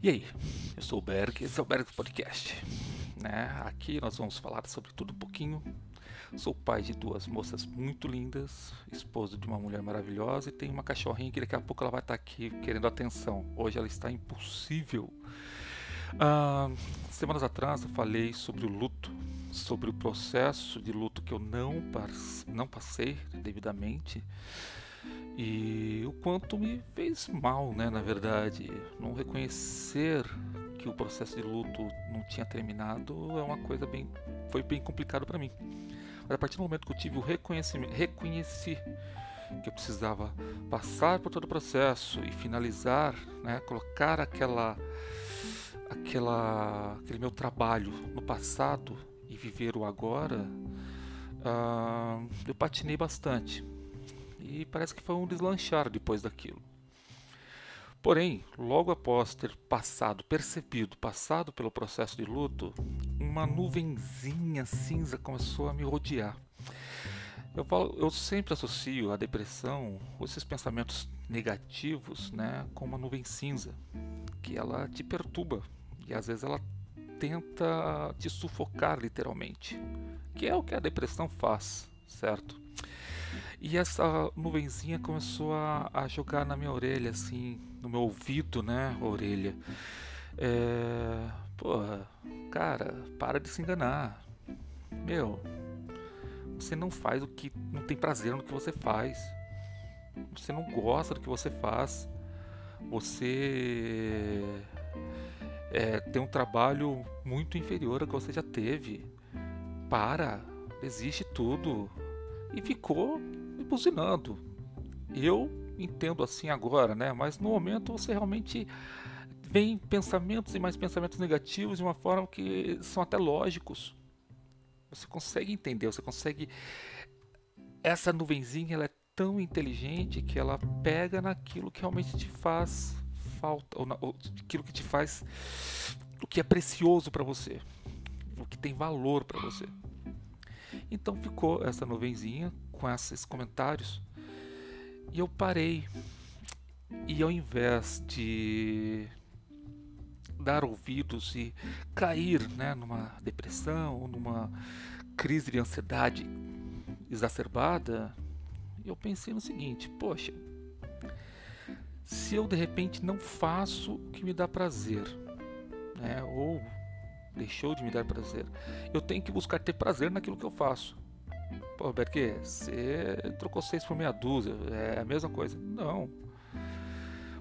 E aí, eu sou o Berg, esse é o Berg Podcast. Né? Aqui nós vamos falar sobre tudo um pouquinho. Sou pai de duas moças muito lindas, esposo de uma mulher maravilhosa e tenho uma cachorrinha que daqui a pouco ela vai estar aqui querendo atenção. Hoje ela está impossível. Ah, semanas atrás eu falei sobre o luto, sobre o processo de luto que eu não, não passei devidamente e o quanto me fez mal, né, na verdade. Não reconhecer que o processo de luto não tinha terminado é uma coisa bem foi bem complicado para mim. Mas a partir do momento que eu tive o reconhecimento, reconheci que eu precisava passar por todo o processo e finalizar, né, colocar aquela aquela aquele meu trabalho no passado e viver o agora, uh, eu patinei bastante e parece que foi um deslanchar depois daquilo. Porém, logo após ter passado, percebido, passado pelo processo de luto, uma nuvenzinha cinza começou a me rodear. Eu, falo, eu sempre associo a depressão, esses pensamentos negativos, né, com uma nuvem cinza, que ela te perturba e às vezes ela tenta te sufocar literalmente, que é o que a depressão faz, certo? E essa nuvenzinha começou a, a jogar na minha orelha, assim, no meu ouvido, né? Orelha. É. Porra, cara, para de se enganar. Meu, você não faz o que. Não tem prazer no que você faz. Você não gosta do que você faz. Você. É, tem um trabalho muito inferior ao que você já teve. Para, desiste tudo. E ficou buzinando. Eu entendo assim agora, né? Mas no momento você realmente vem pensamentos e mais pensamentos negativos de uma forma que são até lógicos. Você consegue entender, você consegue. Essa nuvenzinha ela é tão inteligente que ela pega naquilo que realmente te faz falta, ou, na, ou aquilo que te faz. o que é precioso para você, o que tem valor para você. Então ficou essa nuvenzinha com esses comentários e eu parei. E ao invés de dar ouvidos e cair né, numa depressão, numa crise de ansiedade exacerbada, eu pensei no seguinte: poxa, se eu de repente não faço o que me dá prazer, né, ou deixou de me dar prazer. Eu tenho que buscar ter prazer naquilo que eu faço. Pô, Berque, você trocou seis por meia dúzia, é a mesma coisa. Não.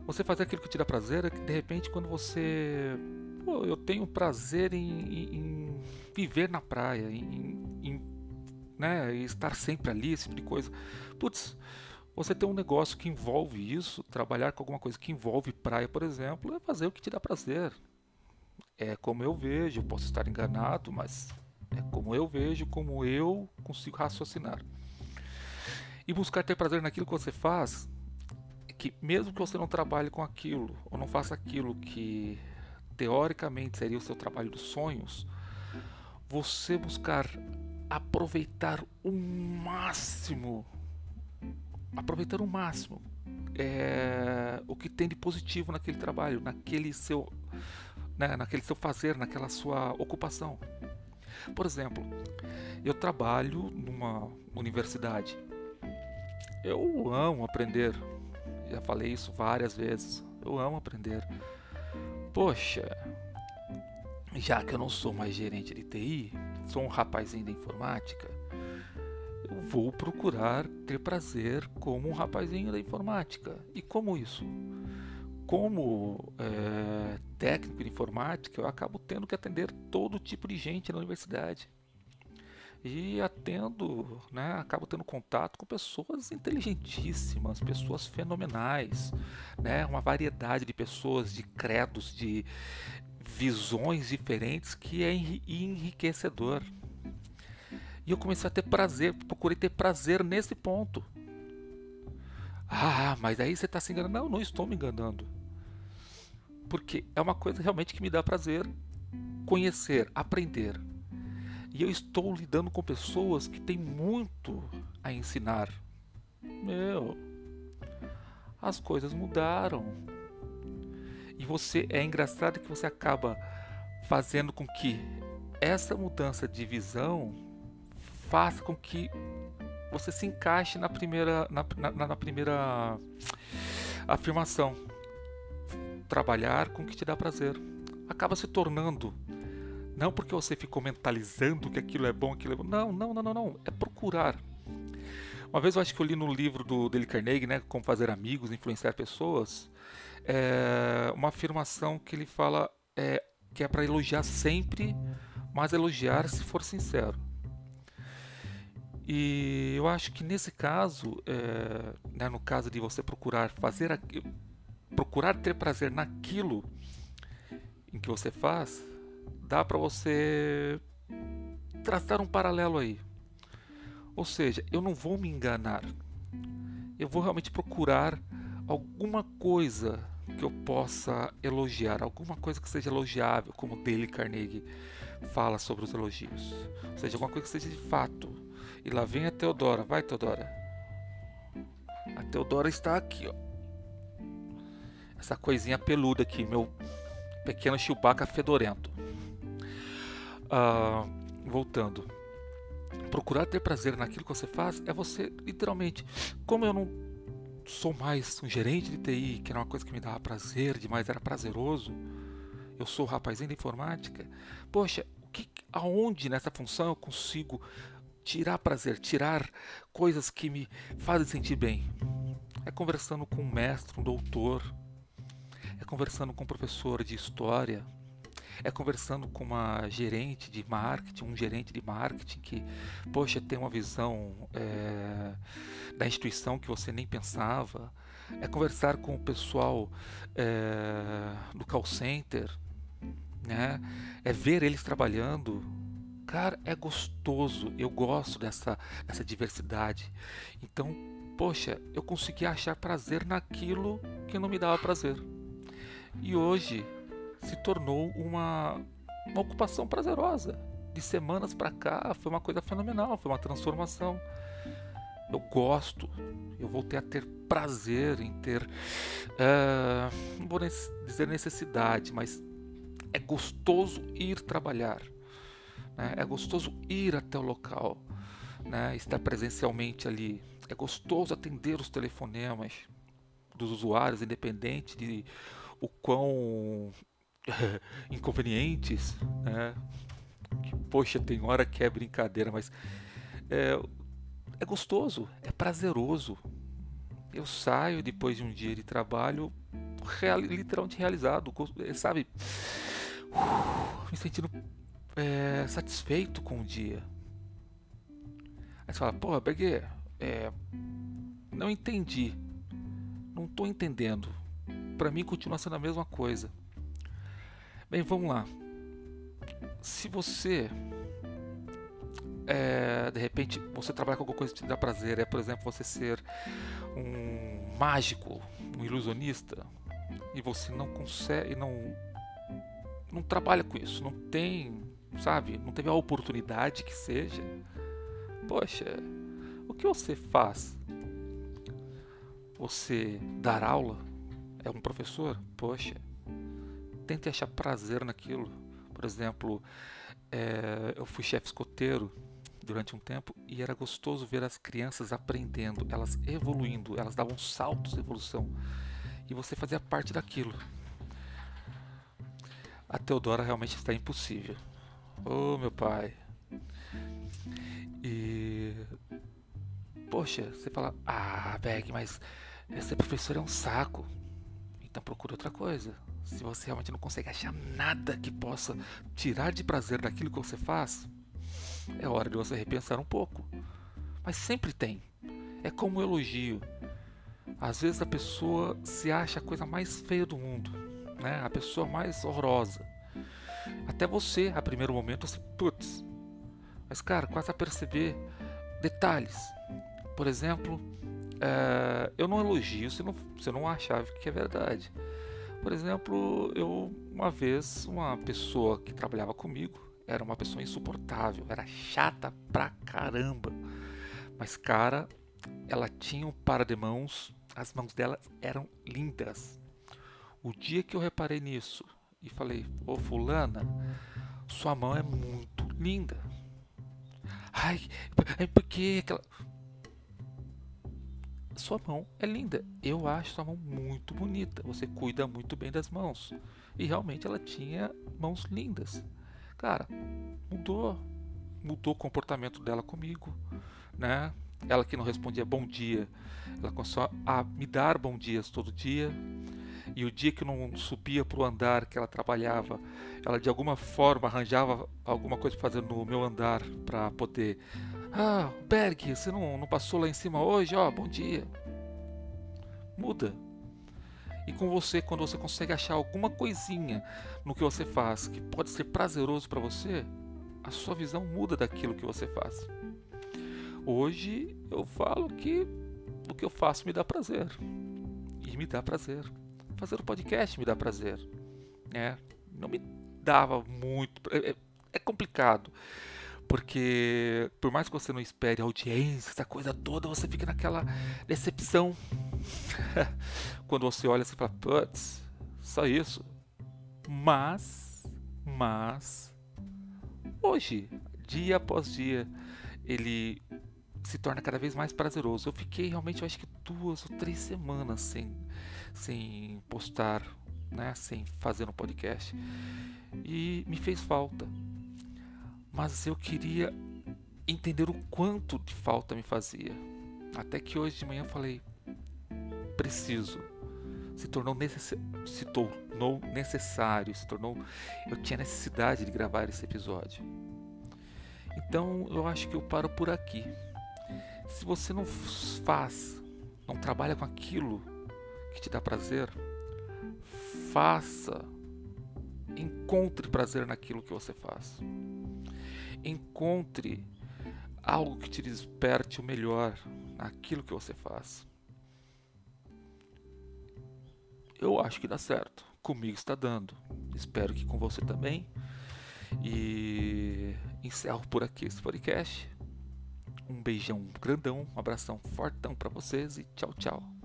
Você fazer aquilo que te dá prazer é que de repente quando você. Pô, eu tenho prazer em, em, viver na praia, em, em né, estar sempre ali, esse tipo de coisa. Putz, você tem um negócio que envolve isso, trabalhar com alguma coisa que envolve praia, por exemplo, é fazer o que te dá prazer é como eu vejo, posso estar enganado, mas é como eu vejo, como eu consigo raciocinar. E buscar ter prazer naquilo que você faz, que mesmo que você não trabalhe com aquilo, ou não faça aquilo que teoricamente seria o seu trabalho dos sonhos, você buscar aproveitar o máximo, aproveitar o máximo é, o que tem de positivo naquele trabalho, naquele seu né, naquele seu fazer, naquela sua ocupação. Por exemplo, eu trabalho numa universidade. Eu amo aprender. Já falei isso várias vezes. Eu amo aprender. Poxa, já que eu não sou mais gerente de TI, sou um rapazinho da informática, eu vou procurar ter prazer como um rapazinho da informática. E como isso? como é, técnico de informática, eu acabo tendo que atender todo tipo de gente na universidade. E atendo, né, acabo tendo contato com pessoas inteligentíssimas, pessoas fenomenais, né, uma variedade de pessoas, de credos, de visões diferentes que é enriquecedor. E eu comecei a ter prazer, procurei ter prazer nesse ponto. Ah, mas aí você está se enganando. Não, não estou me enganando porque é uma coisa realmente que me dá prazer conhecer, aprender. E eu estou lidando com pessoas que têm muito a ensinar. Meu, as coisas mudaram. E você é engraçado que você acaba fazendo com que essa mudança de visão faça com que você se encaixe na primeira, na, na, na primeira afirmação. Trabalhar com o que te dá prazer. Acaba se tornando. Não porque você ficou mentalizando que aquilo é bom, aquilo é bom. Não, não, não, não, não. É procurar. Uma vez eu acho que eu li no livro do Dale Carnegie, né, Como Fazer Amigos, Influenciar Pessoas, é uma afirmação que ele fala é, que é para elogiar sempre, mas elogiar se for sincero. E eu acho que nesse caso, é, né, no caso de você procurar fazer procurar ter prazer naquilo em que você faz, dá para você traçar um paralelo aí. Ou seja, eu não vou me enganar. Eu vou realmente procurar alguma coisa que eu possa elogiar, alguma coisa que seja elogiável, como Dale Carnegie fala sobre os elogios. Ou seja, alguma coisa que seja de fato. E lá vem a Teodora. Vai, Teodora. A Teodora está aqui, ó. Essa coisinha peluda aqui, meu pequeno Chewbacca fedorento. Uh, voltando procurar ter prazer naquilo que você faz é você, literalmente, como eu não sou mais um gerente de TI, que era uma coisa que me dava prazer demais, era prazeroso, eu sou rapazinho da informática, poxa, o que, aonde nessa função eu consigo tirar prazer, tirar coisas que me fazem sentir bem? É conversando com um mestre, um doutor, é conversando com um professor de história, é conversando com uma gerente de marketing, um gerente de marketing que, poxa, tem uma visão é, da instituição que você nem pensava. É conversar com o pessoal é, do call center, né? É ver eles trabalhando. Cara, é gostoso. Eu gosto dessa, dessa diversidade. Então, poxa, eu consegui achar prazer naquilo que não me dava prazer. E hoje se tornou uma, uma ocupação prazerosa. De semanas para cá foi uma coisa fenomenal, foi uma transformação. Eu gosto, eu voltei a ter prazer em ter, uh, não vou dizer necessidade, mas é gostoso ir trabalhar, né? é gostoso ir até o local, né? estar presencialmente ali, é gostoso atender os telefonemas dos usuários, independente de o quão inconvenientes, né? Que, poxa, tem hora que é brincadeira, mas é, é gostoso, é prazeroso. Eu saio depois de um dia de trabalho real, literalmente realizado, é, sabe? me sentindo é, satisfeito com o dia. Aí você fala, porra, Berger, é, não entendi. Não estou entendendo. Para mim continua sendo a mesma coisa. Bem, vamos lá. Se você é, de repente você trabalha com alguma coisa que te dá prazer, é por exemplo você ser um mágico, um ilusionista, e você não consegue, não não trabalha com isso, não tem, sabe, não teve a oportunidade que seja. Poxa, o que você faz? Você dar aula? É um professor? Poxa, tente achar prazer naquilo. Por exemplo, é, eu fui chefe escoteiro durante um tempo e era gostoso ver as crianças aprendendo, elas evoluindo, elas davam saltos de evolução e você fazia parte daquilo. A Teodora realmente está impossível. Oh, meu pai. E. Poxa, você fala, ah, Beg, mas ser professor é um saco. Então procure outra coisa. Se você realmente não consegue achar nada que possa tirar de prazer daquilo que você faz, é hora de você repensar um pouco. Mas sempre tem. É como um elogio. Às vezes a pessoa se acha a coisa mais feia do mundo, né? A pessoa mais horrorosa. Até você, a primeiro momento, você, putz. Mas cara, quase a perceber detalhes. Por exemplo, é, eu não elogio se não, se não achar que é verdade. Por exemplo, eu uma vez uma pessoa que trabalhava comigo era uma pessoa insuportável, era chata pra caramba. Mas cara, ela tinha um par de mãos, as mãos dela eram lindas. O dia que eu reparei nisso e falei, ô fulana, sua mão é muito linda. Ai, é porque aquela. Sua mão é linda. Eu acho sua mão muito bonita. Você cuida muito bem das mãos. E realmente ela tinha mãos lindas. Cara, mudou. Mudou o comportamento dela comigo, né? Ela que não respondia bom dia, ela começou a me dar bom dias todo dia. E o dia que eu não subia para o andar que ela trabalhava, ela de alguma forma arranjava alguma coisa para fazer no meu andar para poder. Ah, Berg, você não, não passou lá em cima hoje? Ó, oh, bom dia. Muda. E com você, quando você consegue achar alguma coisinha no que você faz que pode ser prazeroso para você, a sua visão muda daquilo que você faz. Hoje eu falo que o que eu faço me dá prazer. E me dá prazer fazer o podcast me dá prazer. É, não me dava muito. É, é complicado. Porque por mais que você não espere audiência, essa coisa toda, você fica naquela decepção. Quando você olha, você fala, putz, só isso. Mas, mas, hoje, dia após dia, ele se torna cada vez mais prazeroso. Eu fiquei realmente, eu acho que duas ou três semanas sem, sem postar, né, sem fazer um podcast. E me fez falta. Mas eu queria entender o quanto de falta me fazia. Até que hoje de manhã falei: preciso. Se tornou, necess... se tornou necessário, se tornou. Eu tinha necessidade de gravar esse episódio. Então eu acho que eu paro por aqui. Se você não faz, não trabalha com aquilo que te dá prazer, faça. Encontre prazer naquilo que você faz. Encontre algo que te desperte o melhor naquilo que você faz. Eu acho que dá certo. Comigo está dando. Espero que com você também. E encerro por aqui esse podcast. Um beijão grandão, um abração fortão para vocês e tchau, tchau.